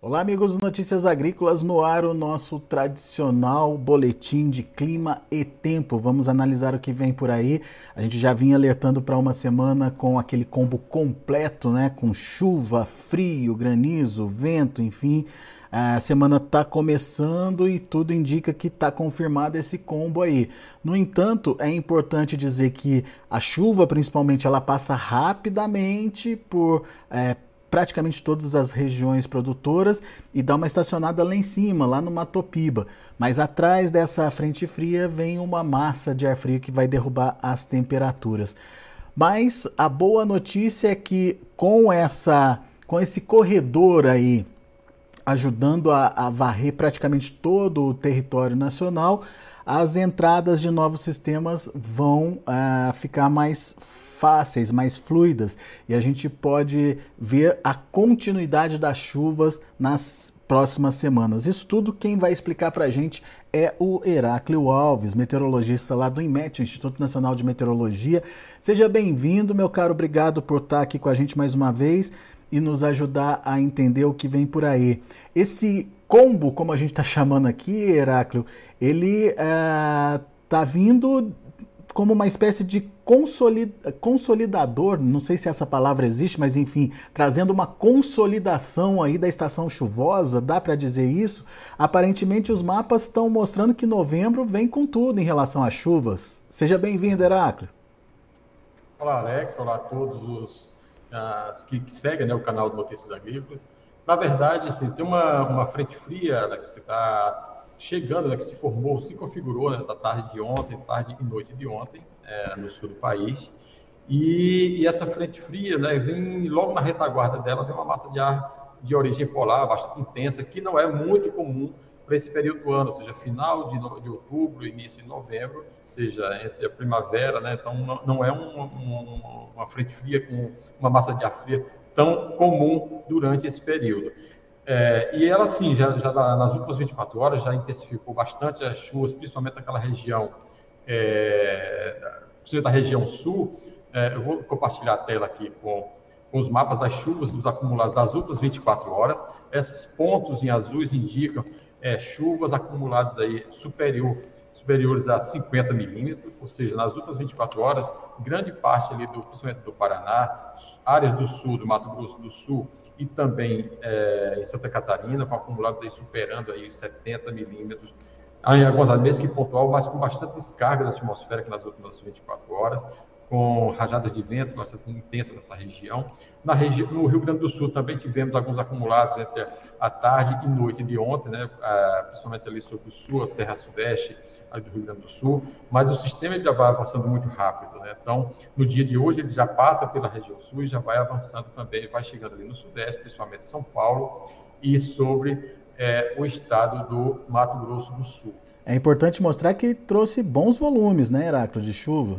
Olá, amigos do Notícias Agrícolas, no ar o nosso tradicional boletim de clima e tempo. Vamos analisar o que vem por aí. A gente já vinha alertando para uma semana com aquele combo completo, né? Com chuva, frio, granizo, vento, enfim. A semana está começando e tudo indica que está confirmado esse combo aí. No entanto, é importante dizer que a chuva, principalmente, ela passa rapidamente por é, praticamente todas as regiões produtoras e dá uma estacionada lá em cima, lá no Matopiba. Mas atrás dessa frente fria vem uma massa de ar frio que vai derrubar as temperaturas. Mas a boa notícia é que com essa com esse corredor aí ajudando a, a varrer praticamente todo o território nacional, as entradas de novos sistemas vão uh, ficar mais fáceis, mais fluidas e a gente pode ver a continuidade das chuvas nas próximas semanas. Isso tudo quem vai explicar para a gente é o Heráclio Alves, meteorologista lá do IMET, Instituto Nacional de Meteorologia. Seja bem-vindo, meu caro, obrigado por estar aqui com a gente mais uma vez e nos ajudar a entender o que vem por aí. Esse combo, como a gente está chamando aqui, Heráclio, ele está eh, vindo como uma espécie de consolidador, não sei se essa palavra existe, mas enfim, trazendo uma consolidação aí da estação chuvosa, dá para dizer isso? Aparentemente os mapas estão mostrando que novembro vem com tudo em relação às chuvas. Seja bem-vindo, Heráclio. Olá, Alex. Olá a todos os uh, que, que, seguem né, o canal de Notícias Agrícolas. Na verdade, assim, tem uma, uma frente fria, Alex, que está chegando, né, que se formou, se configurou né, da tarde de ontem, tarde e noite de ontem, é, no sul do país. E, e, essa frente fria, né, vem logo na retaguarda dela, vem uma massa de ar de origem polar bastante intensa, que não é muito comum para esse período do ano, ou seja, final de, de outubro, início de novembro, seja entre a primavera, né, então não, não é um, um, uma frente fria com uma massa de ar fria tão comum durante esse período. É, e ela, sim, já, já, nas últimas 24 horas, já intensificou bastante as chuvas, principalmente naquela região, é, da região sul. É, eu vou compartilhar a tela aqui com, com os mapas das chuvas dos acumulados das últimas 24 horas. Esses pontos em azuis indicam é, chuvas acumuladas aí superior, superiores a 50 milímetros, ou seja, nas últimas 24 horas, grande parte ali do, principalmente do Paraná, áreas do sul, do Mato Grosso do Sul, e também é, em Santa Catarina, com acumulados aí superando aí 70 milímetros. Em algumas áreas que pontual, mas com bastante descarga da atmosfera que nas últimas 24 horas, com rajadas de vento bastante intensas nessa região. Na regi no Rio Grande do Sul também tivemos alguns acumulados entre a tarde e noite de ontem, né, é, principalmente ali sobre o sul, a Serra Sudeste, do Rio Grande do Sul, mas o sistema já vai avançando muito rápido. Né? Então, no dia de hoje, ele já passa pela região sul e já vai avançando também, vai chegando ali no Sudeste, principalmente São Paulo, e sobre é, o estado do Mato Grosso do Sul. É importante mostrar que trouxe bons volumes, né, Heráclito, de chuva.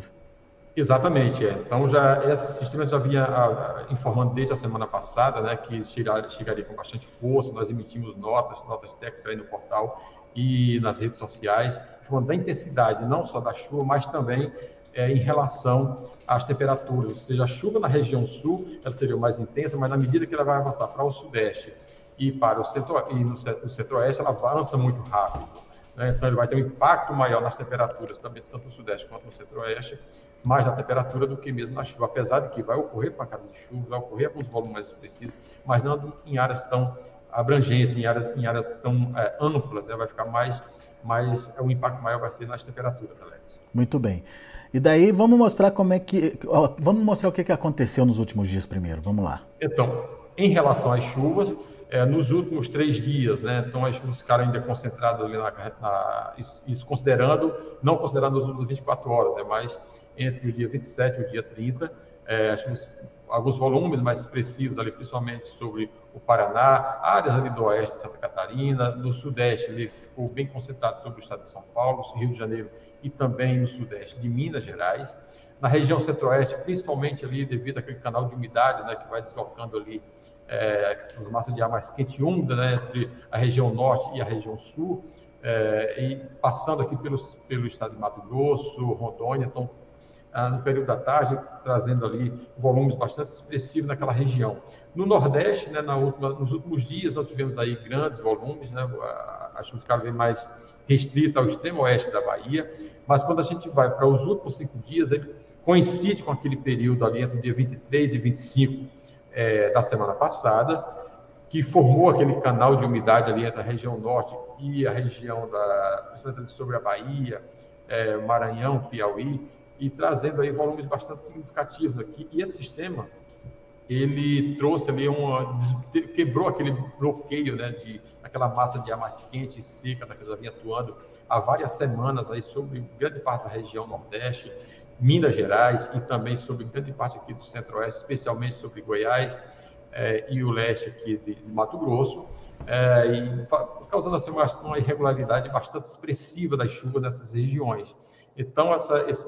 Exatamente, é. Então já esse sistema já vinha a, a, informando desde a semana passada, né, que chegar, chegaria com bastante força. Nós emitimos notas, notas técnicas aí no portal e nas redes sociais, falando da intensidade, não só da chuva, mas também é, em relação às temperaturas. Ou seja, a chuva na região sul ela seria mais intensa, mas na medida que ela vai avançar para o sudeste e para o centro e no, no centro-oeste, ela avança muito rápido. Né? Então, ele vai ter um impacto maior nas temperaturas, também tanto no sudeste quanto no centro-oeste, mais na temperatura do que mesmo na chuva. Apesar de que vai ocorrer pancadas de chuva, vai ocorrer alguns volumes mais expressivos, mas não em áreas tão abrangência em áreas, em áreas tão é, amplas, né? vai ficar mais, mais, é, o impacto maior vai ser nas temperaturas, Alex. Muito bem. E daí vamos mostrar como é que, ó, vamos mostrar o que, que aconteceu nos últimos dias primeiro, vamos lá. Então, em relação às chuvas, é, nos últimos três dias, né? Então as chuvas ficaram ainda concentradas ali na, na isso, isso, considerando, não considerando as últimas 24 horas, é né? mais entre o dia 27 e o dia 30, é, as chuvas alguns volumes mais expressivos ali, principalmente sobre o Paraná, áreas ali do oeste de Santa Catarina, no sudeste ele ficou bem concentrado sobre o estado de São Paulo, Rio de Janeiro e também no sudeste de Minas Gerais. Na região centro-oeste, principalmente ali devido àquele canal de umidade, né, que vai deslocando ali é, essas massas de ar mais quente e úmida, né, entre a região norte e a região sul, é, e passando aqui pelos, pelo estado de Mato Grosso, Rondônia, então no período da tarde, trazendo ali volumes bastante expressivos naquela região. No Nordeste, né, última, nos últimos dias, nós tivemos aí grandes volumes, né, a chuva ficava mais restrita ao extremo oeste da Bahia, mas quando a gente vai para os últimos cinco dias, ele coincide com aquele período ali entre o dia 23 e 25 é, da semana passada, que formou aquele canal de umidade ali entre a região norte e a região da, sobre a Bahia, é, Maranhão, Piauí, e trazendo aí volumes bastante significativos aqui. E esse sistema, ele trouxe ali uma quebrou aquele bloqueio, né, de aquela massa de ar mais quente e seca que já vinha atuando há várias semanas aí sobre grande parte da região Nordeste, Minas Gerais e também sobre grande parte aqui do Centro-Oeste, especialmente sobre Goiás é, e o leste aqui de, de Mato Grosso, é, e causando assim uma, uma irregularidade bastante expressiva das chuvas nessas regiões. Então, essa, esse,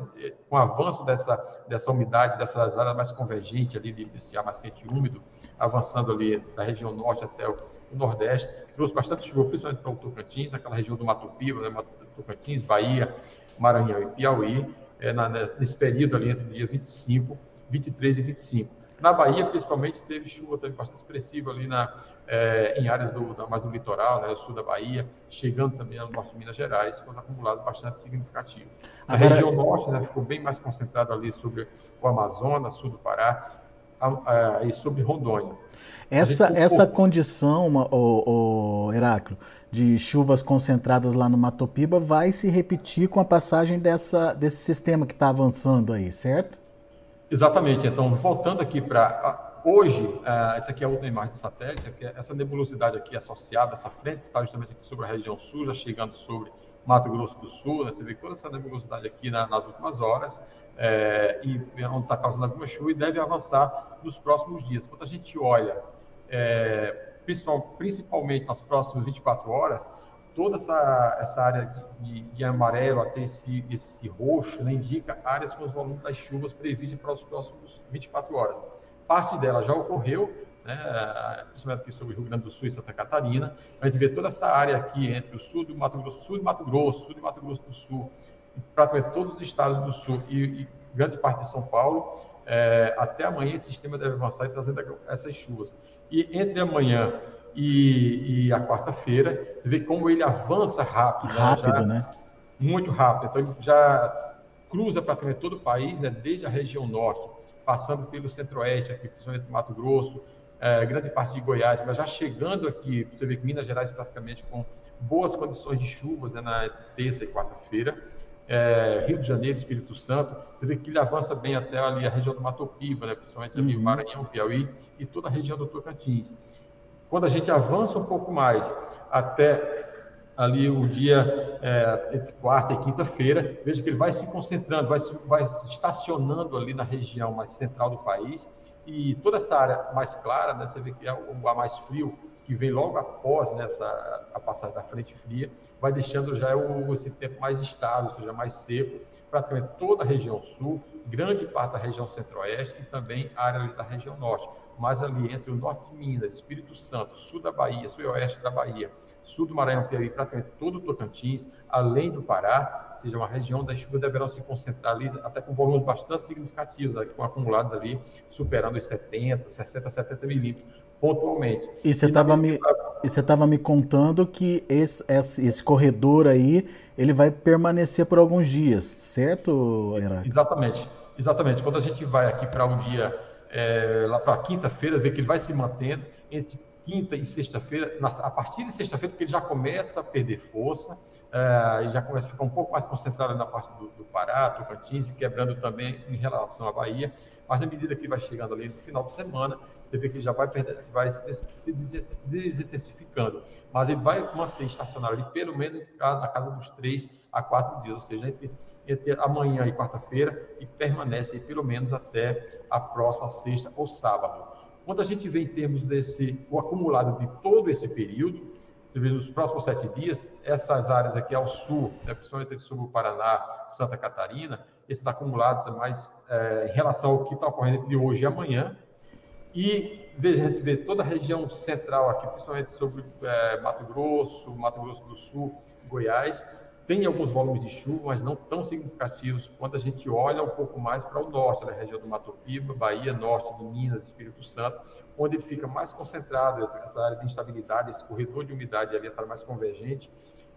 com o avanço dessa, dessa umidade, dessas áreas mais convergentes ali, desse ar mais quente e úmido, avançando ali da região norte até o, nordeste, trouxe bastante chuva, principalmente para o Tocantins, aquela região do Mato Piba, né, Tocantins, Bahia, Maranhão e Piauí, é, na, nesse período ali entre o dia 25, 23 e 25. Na Bahia, principalmente, teve chuva teve bastante expressiva ali na, é, em áreas do, da, mais do litoral, né, sul da Bahia, chegando também ao norte de Minas Gerais, com os acumulados bastante significativos. A Agora... região norte né, ficou bem mais concentrado ali sobre o Amazonas, sul do Pará, a, a, e sobre Rondônia. Essa, essa condição, o, o Heráclio, de chuvas concentradas lá no Matopiba vai se repetir com a passagem dessa, desse sistema que está avançando aí, certo? Exatamente. Então, voltando aqui para hoje, uh, essa aqui é a última imagem de satélite, aqui, essa nebulosidade aqui associada, essa frente que está justamente aqui sobre a região sul, já chegando sobre Mato Grosso do Sul, né? você vê toda essa nebulosidade aqui na, nas últimas horas, é, e onde está causando alguma chuva e deve avançar nos próximos dias. Quando a gente olha, é, principalmente nas próximas 24 horas, toda essa, essa área de, de, amarelo até esse, esse roxo né, indica áreas com os volumes das chuvas previstas para os próximos 24 horas. Parte dela já ocorreu, né, principalmente aqui sobre o Rio Grande do Sul e Santa Catarina. A gente vê toda essa área aqui entre o sul do Mato Grosso, sul de Mato Grosso, sul de Mato Grosso do Sul, praticamente todos os estados do sul e, e grande parte de São Paulo. É, até amanhã esse sistema deve avançar e trazendo essas chuvas. E entre amanhã e, e a quarta-feira, você vê como ele avança rápido. Né? Rápido, né? Já, né? Muito rápido. Então, ele já cruza praticamente todo o país, né? desde a região norte, passando pelo centro-oeste, aqui, principalmente Mato Grosso, é, grande parte de Goiás, mas já chegando aqui, você vê que Minas Gerais praticamente com boas condições de chuvas né, na terça e quarta-feira. É, Rio de Janeiro, Espírito Santo, você vê que ele avança bem até ali a região do Mato Piba, né, principalmente ali uhum. Maranhão, Piauí e toda a região do Tocantins. Quando a gente avança um pouco mais até ali o dia é, entre quarta e quinta-feira, veja que ele vai se concentrando, vai, vai estacionando ali na região mais central do país. E toda essa área mais clara, né, você vê que é o ar mais frio que vem logo após nessa a passagem da frente fria, vai deixando já o, esse tempo mais estável, ou seja, mais seco, praticamente toda a região sul, grande parte da região centro-oeste e também a área da região norte mas ali entre o norte de Minas, Espírito Santo, sul da Bahia, sul e oeste da Bahia, sul do Maranhão, Piauí, praticamente todo o Tocantins, além do Pará, seja uma região das chuvas deverão se concentrar ali, até com volumes bastante significativos, com acumulados ali, superando os 70, 60, 70 milímetros, pontualmente. E você estava me, você me contando que esse, esse, esse, corredor aí, ele vai permanecer por alguns dias, certo, Heráclito? Exatamente, exatamente. Quando a gente vai aqui para um dia é, lá para quinta-feira, ver que ele vai se mantendo entre quinta e sexta-feira, a partir de sexta-feira, porque ele já começa a perder força, é, e já começa a ficar um pouco mais concentrado na parte do, do Pará, Tocantins, e quebrando também em relação à Bahia, mas na medida que vai chegando ali no final de semana, você vê que já vai, perder, vai se desintensificando, mas ele vai manter estacionário ali pelo menos na casa dos três a quatro dias, ou seja, entre entre amanhã e quarta-feira e permanece pelo menos até a próxima sexta ou sábado. Quando a gente vê em termos desse, o acumulado de todo esse período, você vê nos próximos sete dias, essas áreas aqui ao sul, né, principalmente sobre o Paraná, Santa Catarina, esses acumulados é mais é, em relação ao que está ocorrendo entre hoje e amanhã. E veja, a gente vê toda a região central aqui, principalmente sobre é, Mato Grosso, Mato Grosso do Sul, Goiás, tem alguns volumes de chuva, mas não tão significativos quando a gente olha um pouco mais para o norte, na região do Mato Piba, Bahia, norte de Minas, Espírito Santo, onde fica mais concentrado, essa área de instabilidade, esse corredor de umidade ali, essa área mais convergente,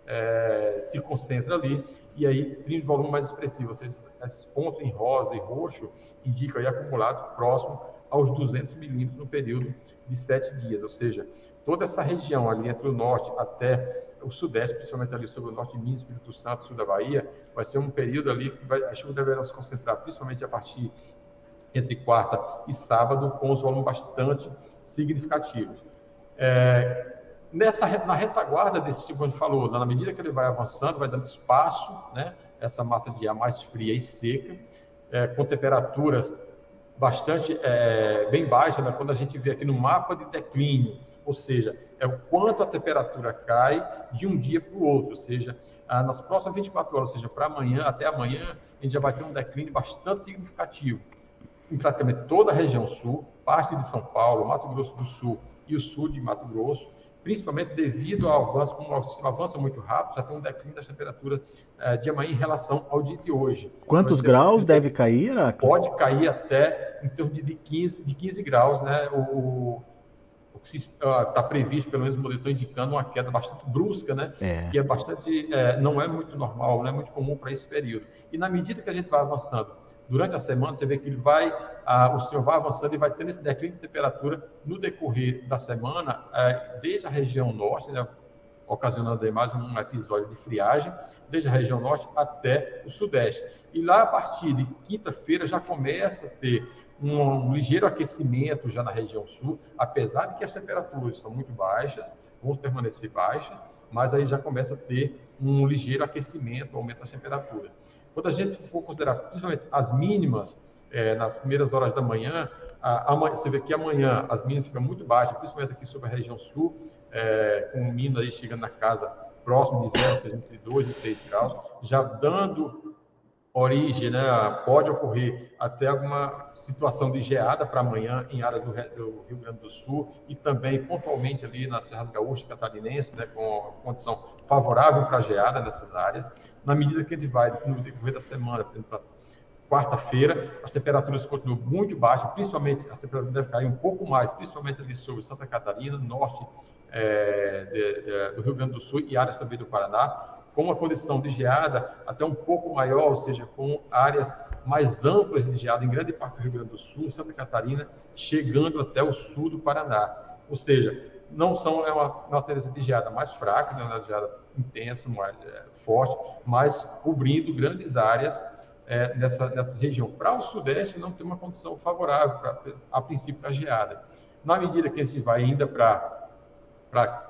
é, se concentra ali, e aí tem um volume mais expressivo, ou seja, esses pontos em rosa e roxo indicam aí acumulado próximo aos 200 milímetros no período de sete dias, ou seja, toda essa região ali entre o norte até o sudeste, principalmente ali sobre o norte de Minas, Espírito Santo, sul da Bahia, vai ser um período ali que vai, a chuva deverá se concentrar principalmente a partir entre quarta e sábado, com os volumes bastante significativos. É, nessa na retaguarda desse tipo, a gente falou, na medida que ele vai avançando, vai dando espaço, né, essa massa de ar mais fria e seca, é, com temperaturas bastante é, bem baixas, né, quando a gente vê aqui no mapa de declínio, ou seja, é o quanto a temperatura cai de um dia para o outro, ou seja, ah, nas próximas 24 horas, ou seja, para amanhã, até amanhã, a gente já vai ter um declínio bastante significativo em praticamente toda a região sul, parte de São Paulo, Mato Grosso do Sul e o sul de Mato Grosso, principalmente devido ao avanço, como o sistema avança muito rápido, já tem um declínio das temperaturas eh, de amanhã em relação ao dia de hoje. Quantos então, graus deve cair? Pode cair até em torno de 15, de 15 graus, né? O, está previsto, pelo menos o monitor indicando uma queda bastante brusca, né? É. Que é bastante, é, não é muito normal, não é muito comum para esse período. E na medida que a gente vai avançando durante a semana, você vê que ele vai, o senhor vai avançando e vai tendo esse declínio de temperatura no decorrer da semana, é, desde a região norte, né? ocasionando aí mais um episódio de friagem, desde a região norte até o sudeste. E lá, a partir de quinta-feira, já começa a ter um, ligeiro aquecimento já na região sul, apesar de que as temperaturas são muito baixas, vão permanecer baixas, mas aí já começa a ter um ligeiro aquecimento, aumento das temperaturas. Quando a gente for considerar principalmente as mínimas, é, nas primeiras horas da manhã, a, a, você vê que amanhã as mínimas ficam muito baixas, principalmente aqui sobre a região sul, é, com o mínimo aí chegando na casa próximo de zero, entre 2 e 3 graus, já dando origem, né, pode ocorrer até alguma situação de geada para amanhã em áreas do, Rio Grande do Sul e também pontualmente ali nas Serras Gaúchas Catarinenses, né, com condição favorável para geada nessas áreas. Na medida que a gente vai no decorrer da semana, para quarta-feira, as temperaturas continuam muito baixas, principalmente as temperaturas devem cair um pouco mais, principalmente ali sobre Santa Catarina, norte é, de, de, do Rio Grande do Sul e áreas também do Paraná com uma condição de geada até um pouco maior, ou seja, com áreas mais amplas de geada em grande parte do Rio Grande do Sul, Santa Catarina, chegando até o sul do Paraná. Ou seja, não são é uma, uma tendência de geada mais fraca, né, uma geada intensa, mais é, forte, mas cobrindo grandes áreas é, nessa, nessa região. Para o Sudeste, não tem uma condição favorável, pra, a princípio, para geada. Na medida que a gente vai ainda para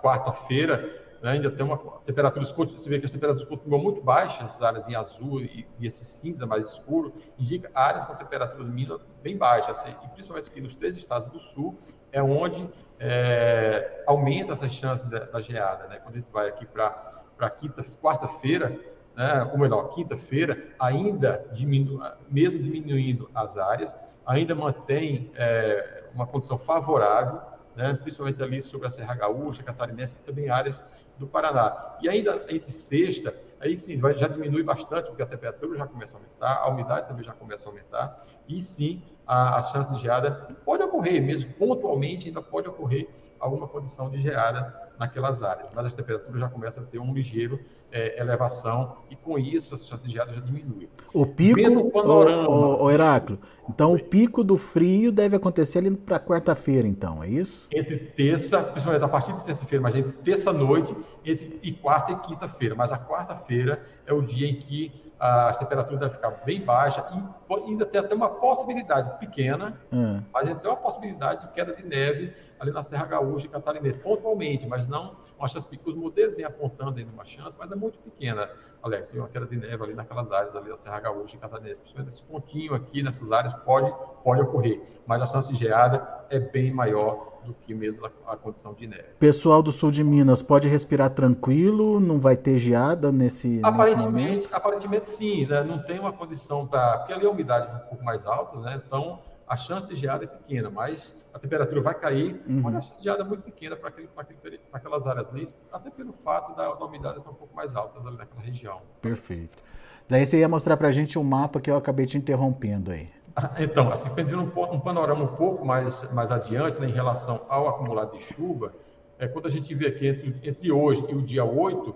quarta-feira, ainda tem uma temperatura, você vê que as temperaturas continuam muito baixas, essas áreas em azul e, e esse cinza mais escuro, indica áreas com temperaturas mínimas bem baixas, assim, e principalmente aqui nos três estados do sul, é onde é, aumenta essa chance da, da, geada, né? Quando a gente vai aqui para quinta, quarta-feira, né, ou melhor, quinta-feira, ainda diminu, mesmo diminuindo as áreas, ainda mantém é, uma condição favorável, né, principalmente ali sobre a Serra Gaúcha, Catarinense, também áreas do Paraná. E ainda entre sexta, aí sim, vai, já diminui bastante, porque a temperatura já começa a aumentar, a umidade também já começa a aumentar, e sim, a, a chance de geada pode ocorrer, mesmo pontualmente, ainda pode ocorrer alguma condição de geada naquelas áreas, mas as temperaturas já começam a ter um ligeiro é, elevação e com isso a chance de geada já diminui. O pico, o, panorama, o, o, Heráclio, então o pico do frio deve acontecer ali para quarta-feira, então, é isso? Entre terça, principalmente a partir de terça-feira, mas entre terça-noite e quarta e quinta-feira, mas a quarta-feira é o dia em que a temperatura deve ficar bem baixa e ainda tem até uma possibilidade pequena, hum. mas ainda tem uma possibilidade de queda de neve ali na Serra Gaúcha e Catarinense, pontualmente, mas não uma chance pequena. Os modelos vêm apontando ainda uma chance, mas é muito pequena, Alex. Tem uma queda de neve ali naquelas áreas ali da Serra Gaúcha e Catarinense. Principalmente esse pontinho aqui nessas áreas pode, pode ocorrer, mas a chance de geada é bem maior do que mesmo a, a, condição de neve. Pessoal do sul de Minas pode respirar tranquilo, não vai ter geada nesse, aparentemente, nesse Aparentemente sim, né? não tem uma condição para... Porque ali a umidade é um pouco mais alta, né? então a chance de geada é pequena, mas a temperatura vai cair, uhum. mas a chance de geada é muito pequena para aquelas áreas ali, até pelo fato da, da umidade estar um pouco mais alta ali naquela região. Perfeito. Daí você ia mostrar para a gente o um mapa que eu acabei te interrompendo aí. Então, assim, pedindo um, um, panorama um pouco mais, mais adiante né, em relação ao acumulado de chuva, é, quando a gente vê aqui entre, entre hoje e o dia 8,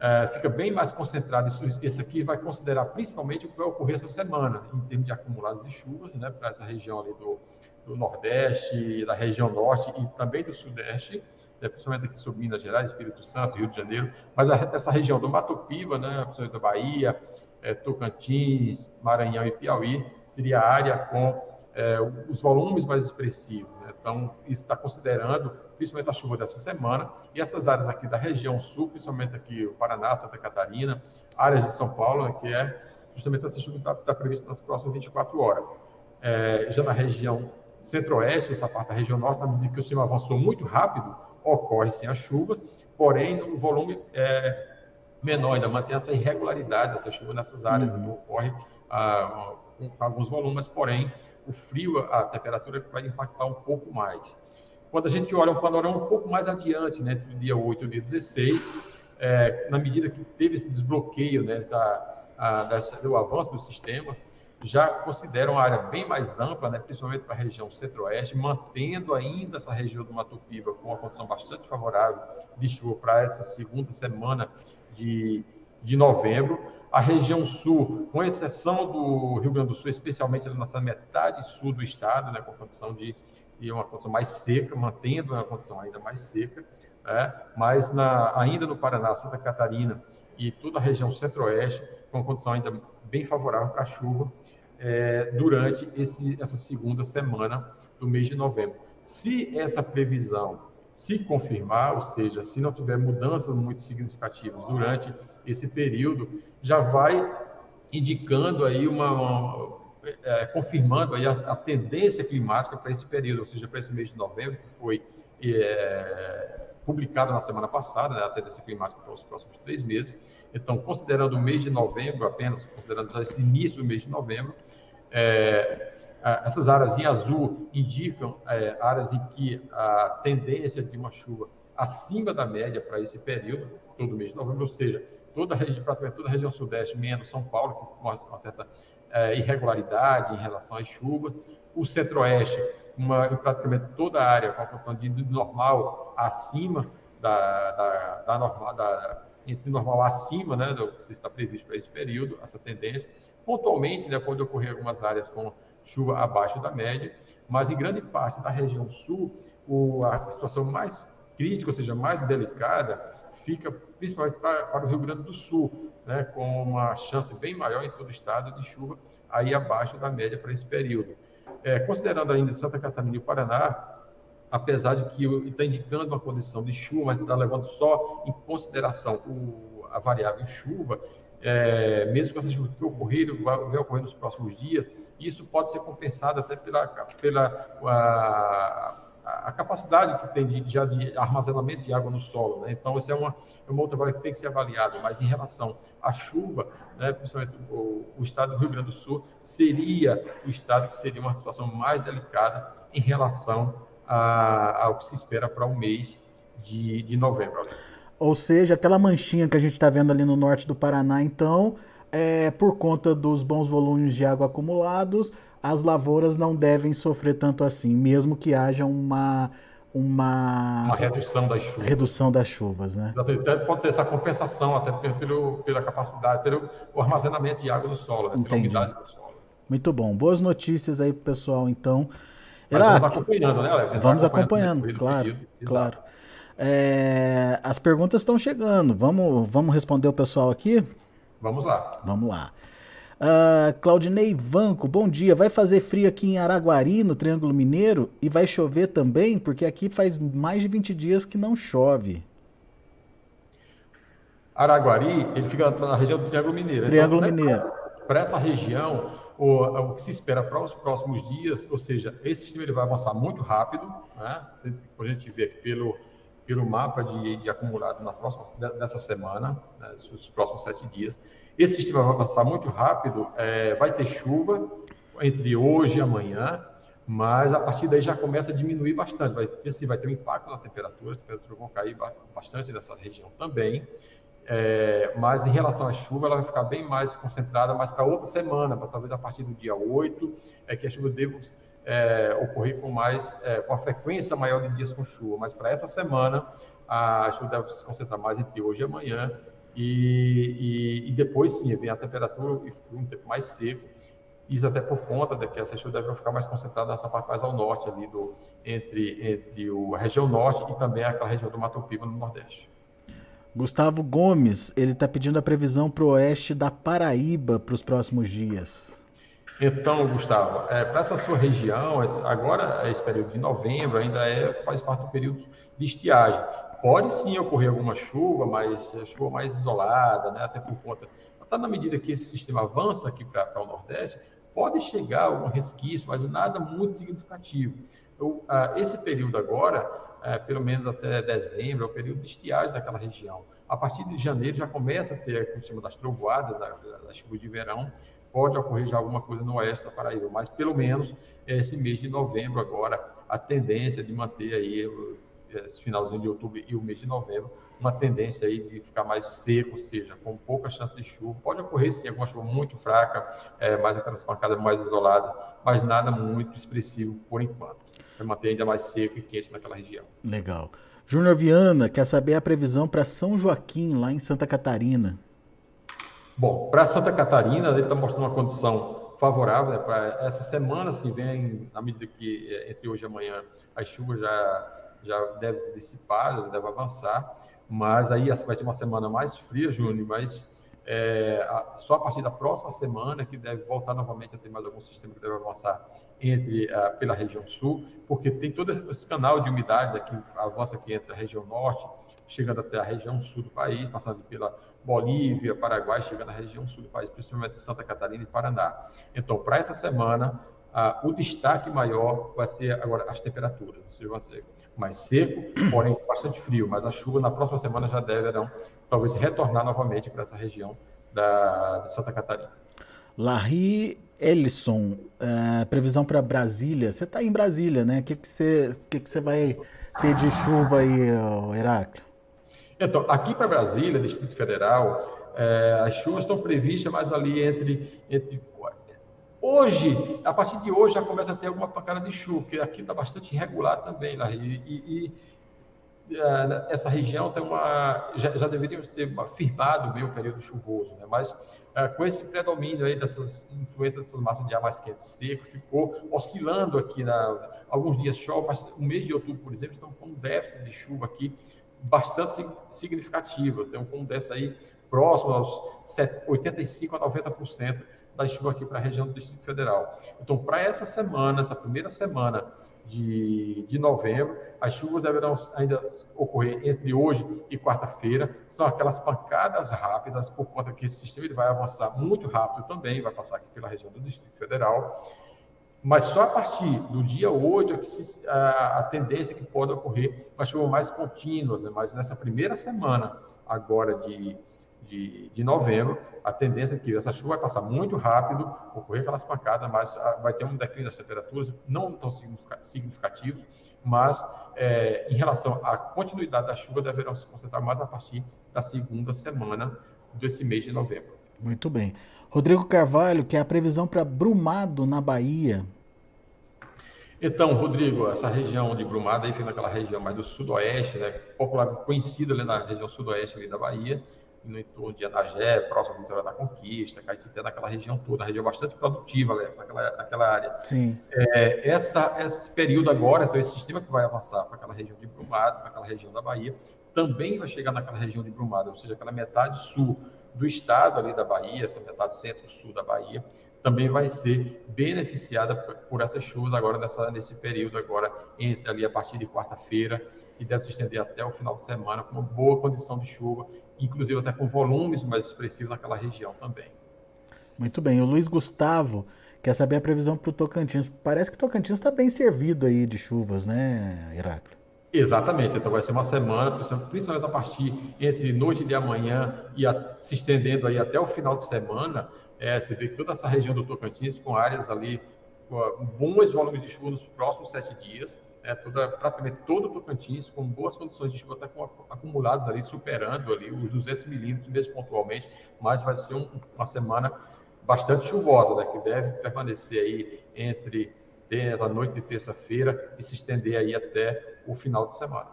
é, fica bem mais concentrado. Isso, esse aqui vai considerar principalmente o que vai ocorrer essa semana, em termos de acumulados de chuvas, né, para essa região ali do, do Nordeste, da região Norte e também do Sudeste, né, principalmente aqui sobre Minas Gerais, Espírito Santo, Rio de Janeiro, mas a, essa região do Mato Piba, né, principalmente da Bahia, é, Tocantins, Maranhão e Piauí, seria a área com é, os volumes mais expressivos. Né? Então, isso está considerando principalmente a chuva dessa semana, e essas áreas aqui da região sul, principalmente aqui o Paraná, Santa Catarina, áreas de São Paulo, né, que é justamente essa chuva que está tá prevista nas próximas 24 horas. É, já na região centro-oeste, essa parte da região norte, na medida que o sistema avançou muito rápido, ocorre sim as chuvas, porém o volume é menor, ainda mantém essa irregularidade dessa chuva nessas áreas, uhum. então ocorre ah, com alguns volumes, porém o frio, a temperatura vai impactar um pouco mais. Quando a gente olha um panorama um pouco mais adiante, né, entre o dia 8 e o dia 16, é, na medida que teve esse desbloqueio, né, essa, a, dessa, do avanço dos sistemas, já consideram uma área bem mais ampla, né, principalmente para a região centro-oeste, mantendo ainda essa região do Mato Piba com uma condição bastante favorável de chuva para essa segunda semana de, de novembro. A região sul, com exceção do Rio Grande do Sul, especialmente na nossa metade sul do estado, né, com condição de e uma condição mais seca, mantendo uma condição ainda mais seca, né? mas na, ainda no Paraná, Santa Catarina e toda a região centro-oeste, com uma condição ainda bem favorável para a chuva é, durante esse, essa segunda semana do mês de novembro. Se essa previsão se confirmar, ou seja, se não tiver mudanças muito significativas durante esse período, já vai indicando aí uma, uma é, confirmando aí a, a, tendência climática para esse período, ou seja, para esse mês de novembro, que foi é, publicado na semana passada, né, a tendência climática para os próximos três meses. Então, considerando o mês de novembro, apenas considerando já esse início do mês de novembro, é, essas áreas em azul indicam é, áreas em que a tendência de uma chuva acima da média para esse período, todo mês de novembro, ou seja, toda a região, praticamente toda a região sudeste, menos São Paulo, que com uma certa é, irregularidade em relação às chuvas. O centro-oeste, praticamente toda a área com a condição de normal acima da, da, da normal, da, entre normal acima né, do que está previsto para esse período, essa tendência. Pontualmente, né, pode ocorrer algumas áreas com chuva abaixo da média, mas em grande parte da região sul, o, a situação mais crítica, ou seja, mais delicada, fica principalmente para, para o Rio Grande do Sul, né, com uma chance bem maior em todo o estado de chuva, aí abaixo da média para esse período. É, considerando ainda Santa Catarina e o Paraná, apesar de que está indicando uma condição de chuva, mas está levando só em consideração o, a variável chuva, é, mesmo com essas chuvas que ocorreram, vai, vai ocorrer nos próximos dias, isso pode ser compensado até pela, pela a, a capacidade que tem de, de, de, armazenamento de água no solo. Né? Então, isso é uma, é uma outra variável que tem que ser avaliada. Mas em relação à chuva, né, principalmente o, o, estado do Rio Grande do Sul seria o estado que seria uma situação mais delicada em relação a, ao que se espera para o mês de, de novembro. Ou seja, aquela manchinha que a gente está vendo ali no norte do Paraná, então, é, por conta dos bons volumes de água acumulados, as lavouras não devem sofrer tanto assim, mesmo que haja uma uma, uma redução das chuvas. Redução das chuvas, né? Exatamente. Pode ter essa compensação até pelo, pela capacidade, pelo armazenamento de água no solo, né? pela umidade do solo. Muito bom. Boas notícias aí pro pessoal, então. Era... vamos acompanhando, né, Alex? Vamos acompanhando, acompanhando claro, claro. É, as perguntas estão chegando. Vamos, vamos responder o pessoal aqui? Vamos lá. Vamos lá. Uh, Claudinei Vanco, bom dia. Vai fazer frio aqui em Araguari, no Triângulo Mineiro? E vai chover também? Porque aqui faz mais de 20 dias que não chove. Araguari, ele fica na região do Triângulo Mineiro. Triângulo então, Mineiro. Para essa região, o, o, que se espera para os próximos dias, ou seja, esse sistema ele vai avançar muito rápido, né? a gente vê pelo, pelo mapa de, de acumulado na próxima, dessa semana, né? os próximos sete dias. Esse sistema vai avançar muito rápido, é, vai ter chuva entre hoje e amanhã, mas a partir daí já começa a diminuir bastante. Vai, assim, vai ter um impacto na temperatura, as temperaturas vão cair bastante nessa região também. É, mas em relação à chuva, ela vai ficar bem mais concentrada, mas para outra semana, pra, talvez a partir do dia 8, é que a chuva deva é, ocorrer com mais, é, com a frequência maior de dias com chuva. Mas para essa semana, a chuva deve se concentrar mais entre hoje e amanhã, e, e, e depois sim, vem a temperatura e um tempo mais seco, isso até por conta de que essa chuva deve ficar mais concentrada nessa parte mais ao norte ali do entre entre o, a região norte e também aquela região do Mato Piba no nordeste. Gustavo Gomes, ele está pedindo a previsão para o oeste da Paraíba para os próximos dias. Então, Gustavo, é, para essa sua região, agora esse período de novembro ainda é, faz parte do período de estiagem. Pode sim ocorrer alguma chuva, mas chuva mais isolada, né, até por conta. Até na medida que esse sistema avança aqui para o Nordeste, pode chegar algum resquício, mas nada muito significativo. Ah, esse período agora, é, pelo menos até dezembro, é o período de estiagem daquela região. A partir de janeiro já começa a ter, como chama, das trovoadas, da, da chuva de verão, pode ocorrer já alguma coisa no oeste da Paraíba, mas pelo menos esse mês de novembro agora, a tendência de manter aí esse finalzinho de outubro e o mês de novembro, uma tendência aí de ficar mais seco, ou seja, com pouca chance de chuva. Pode ocorrer sim alguma chuva muito fraca, é, mais aquelas pancadas mais isoladas, mas nada muito expressivo por enquanto. Vai manter ainda mais seco e quente naquela região. Legal. Júnior Viana quer saber a previsão para São Joaquim, lá em Santa Catarina. Bom, para Santa Catarina, ele está mostrando uma condição favorável né, para essa semana, se vem, na medida que é, entre hoje e amanhã as chuvas já já deve dissipar, já deve avançar, mas aí vai ser uma semana mais fria, Júnior, mas é, só a partir da próxima semana que deve voltar novamente a ter mais algum sistema que deve avançar entre pela região sul, porque tem todo esse canal de umidade que avança aqui entre a região norte, chegando até a região sul do país, passando pela Bolívia, Paraguai, chegando à região sul do país, principalmente Santa Catarina e Paraná. Então, para essa semana, uh, o destaque maior vai ser agora as temperaturas, seja, vai ser mais seco, porém bastante frio, mas a chuva na próxima semana já deverão talvez retornar novamente para essa região da, de Santa Catarina. Larry Ellison, uh, previsão para Brasília. Você está em Brasília, né? O que, que, você, que, que você vai ter de chuva aí, Heráclio? Então, aqui para Brasília, Distrito Federal, é, as chuvas estão previstas mais ali entre, entre Hoje, a partir de hoje, já começa a ter alguma pancada de chuva, porque aqui está bastante irregular também. Né? E, e, e uh, essa região tem uma. Já, já deveríamos ter firmado bem o período chuvoso, né? mas uh, com esse predomínio aí dessas influências dessas massas de ar mais quente seco, ficou oscilando aqui. Na, alguns dias chove, mas o mês de outubro, por exemplo, estamos com um déficit de chuva aqui bastante significativo. Estamos com um déficit aí próximo aos 85% a 90% da chuva aqui para a região do Distrito Federal. Então, para essa semana, essa primeira semana de, de novembro, as chuvas deverão ainda ocorrer entre hoje e quarta-feira. São aquelas pancadas rápidas, por conta que esse sistema ele vai avançar muito rápido também, vai passar aqui pela região do Distrito Federal. Mas só a partir do dia 8 é que se, a, a, tendência que pode ocorrer uma chuva mais contínuas, né? mas nessa primeira semana agora de de, de novembro, a tendência é que essa chuva vai passar muito rápido, ocorrer aquelas pancadas, mas ah, vai ter um declínio das temperaturas, não tão significativos, mas é, em relação à continuidade da chuva, deverão se concentrar mais a partir da segunda semana desse mês de novembro. Muito bem. Rodrigo Carvalho, que é a previsão para Brumado, na Bahia. Então, Rodrigo, essa região de Brumado aí fica naquela região mais do sudoeste, né, popularmente conhecida ali na região sudoeste ali da Bahia, no entorno de Anagé, próximo à Vitória da Conquista, Caetité, naquela região toda, região bastante produtiva, Alex, naquela, naquela área. Sim. É, essa, esse período agora, então, esse sistema que vai avançar para aquela região de Brumado, para aquela região da Bahia, também vai chegar naquela região de Brumado, ou seja, aquela metade sul do estado ali da Bahia, essa metade centro-sul da Bahia, também vai ser beneficiada por essas chuvas agora nessa, nesse período agora entre ali a partir de quarta-feira e deve se estender até o final de semana com uma boa condição de chuva inclusive até com volumes mais expressivos naquela região também. Muito bem. O Luiz Gustavo quer saber a previsão para o Tocantins. Parece que o Tocantins está bem servido aí de chuvas, né, Heráclio? Exatamente. Então vai ser uma semana, principalmente a partir entre noite de amanhã e a, se estendendo aí até o final de semana, é, você vê que toda essa região do Tocantins com áreas ali bons volumes de chuva nos próximos sete dias, né, toda, praticamente todo o Tocantins, com boas condições de chuva, até com, acumuladas ali, superando ali os 200 milímetros, mesmo pontualmente, mas vai ser um, uma semana bastante chuvosa, né, que deve permanecer aí entre a noite de terça-feira e se estender aí até o final de semana.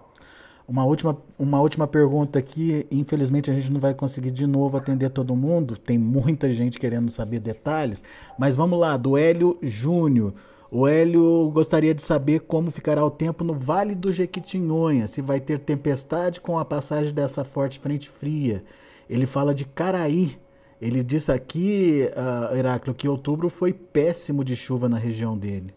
Uma última, uma última pergunta aqui. Infelizmente a gente não vai conseguir de novo atender todo mundo. Tem muita gente querendo saber detalhes. Mas vamos lá, do Hélio Júnior. O Hélio gostaria de saber como ficará o tempo no Vale do Jequitinhonha, se vai ter tempestade com a passagem dessa forte frente fria. Ele fala de Caraí. Ele disse aqui, uh, Heráclio, que outubro foi péssimo de chuva na região dele.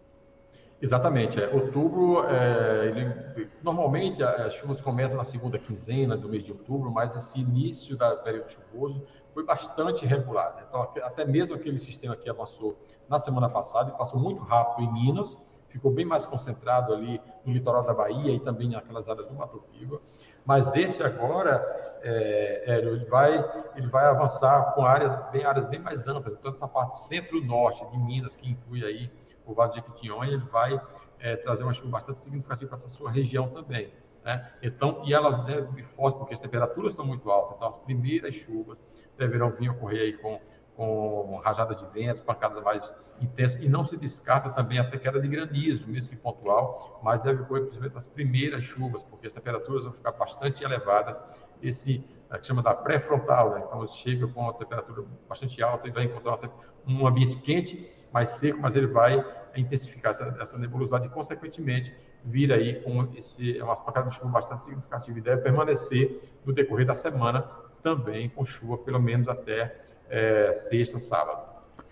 Exatamente. É. Outubro, é, ele, normalmente as chuvas começam na segunda quinzena do mês de outubro, mas esse início da período chuvoso foi bastante irregular. Né? Então, até mesmo aquele sistema que avançou na semana passada e passou muito rápido em Minas, ficou bem mais concentrado ali no litoral da Bahia e também naquelas áreas do Mato Piba. Mas esse agora, é, ele, vai, ele vai avançar com áreas bem, áreas bem mais amplas. Então, essa parte centro-norte de Minas, que inclui aí o Vale de Jequitinhonha, ele vai é, trazer uma chuva bastante significativa para essa sua região também. Né? Então, e ela deve vir forte porque as temperaturas estão muito altas. Então, as primeiras chuvas deverão vir ocorrer aí com, com rajada de ventos, pancadas mais intensas, e não se descarta também até queda de granizo, mesmo que pontual, mas deve ocorrer principalmente nas primeiras chuvas, porque as temperaturas vão ficar bastante elevadas. Esse a gente chama da pré-frontal, né? então chega com a temperatura bastante alta e vai encontrar um ambiente quente mais seco, mas ele vai intensificar essa, essa nebulosidade e, consequentemente, vir aí com esse, umas pancadas de chuva bastante significativas e deve permanecer no decorrer da semana também com chuva, pelo menos até é, sexta, sábado.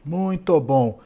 Muito bom.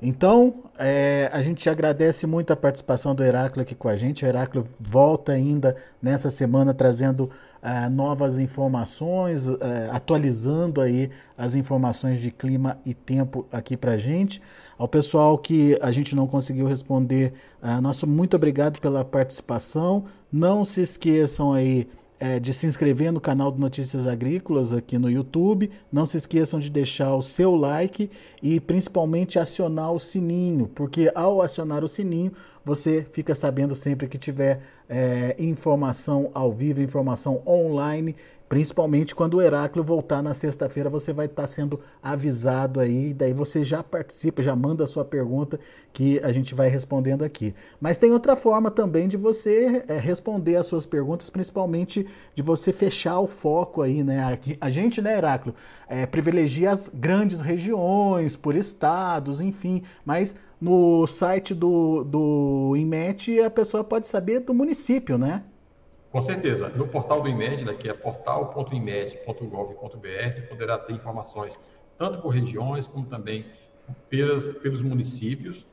Então, é, a gente agradece muito a participação do Heráclio aqui com a gente. O Heráclio volta ainda nessa semana trazendo uh, novas informações, uh, atualizando aí as informações de clima e tempo aqui para gente. Ao pessoal que a gente não conseguiu responder, uh, nosso muito obrigado pela participação. Não se esqueçam aí é, de se inscrever no canal do Notícias Agrícolas aqui no YouTube. Não se esqueçam de deixar o seu like e principalmente acionar o sininho, porque ao acionar o sininho você fica sabendo sempre que tiver é, informação ao vivo, informação online Principalmente quando o Heráclio voltar na sexta-feira, você vai estar sendo avisado aí, daí você já participa, já manda a sua pergunta que a gente vai respondendo aqui. Mas tem outra forma também de você é, responder as suas perguntas, principalmente de você fechar o foco aí, né? A gente, né, Heráclio, é, privilegia as grandes regiões, por estados, enfim, mas no site do, do IMET a pessoa pode saber do município, né? Com certeza. No portal do IMED, né, que é portal.imed.gov.br, você poderá ter informações tanto por regiões, como também pelas, pelos municípios,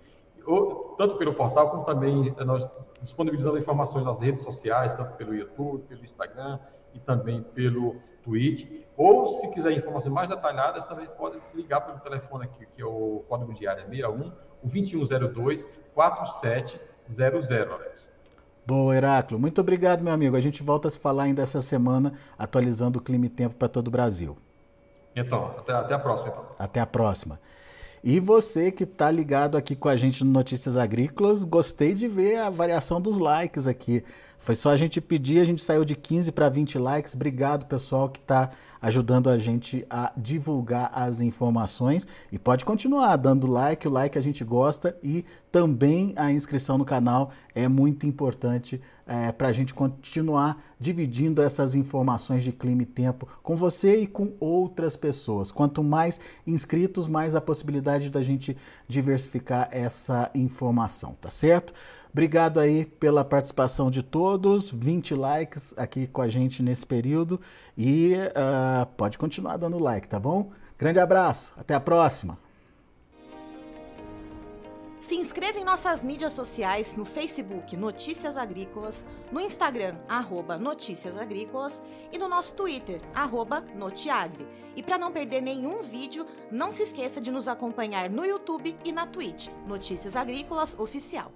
ou, tanto pelo portal, como também eh, nós disponibilizando informações nas redes sociais, tanto pelo YouTube, pelo Instagram e também pelo Twitch. Ou, se quiser informações mais detalhadas, também pode ligar pelo telefone aqui, que é o código de área 61, o 2102 4700, Alex. Boa, Heráclio. Muito obrigado, meu amigo. A gente volta a se falar ainda essa semana, atualizando o clima e tempo para todo o Brasil. Então, até, até a próxima. Então. Até a próxima. E você que está ligado aqui com a gente no Notícias Agrícolas, gostei de ver a variação dos likes aqui. Foi só a gente pedir, a gente saiu de 15 para 20 likes. Obrigado, pessoal, que está ajudando a gente a divulgar as informações. E pode continuar dando like, o like a gente gosta e também a inscrição no canal é muito importante é, para a gente continuar dividindo essas informações de clima e tempo com você e com outras pessoas. Quanto mais inscritos, mais a possibilidade da gente diversificar essa informação, tá certo? Obrigado aí pela participação de todos, 20 likes aqui com a gente nesse período e uh, pode continuar dando like, tá bom? Grande abraço, até a próxima! Se inscreva em nossas mídias sociais no Facebook Notícias Agrícolas, no Instagram arroba Notícias Agrícolas e no nosso Twitter arroba Notiagre. E para não perder nenhum vídeo, não se esqueça de nos acompanhar no YouTube e na Twitch Notícias Agrícolas Oficial.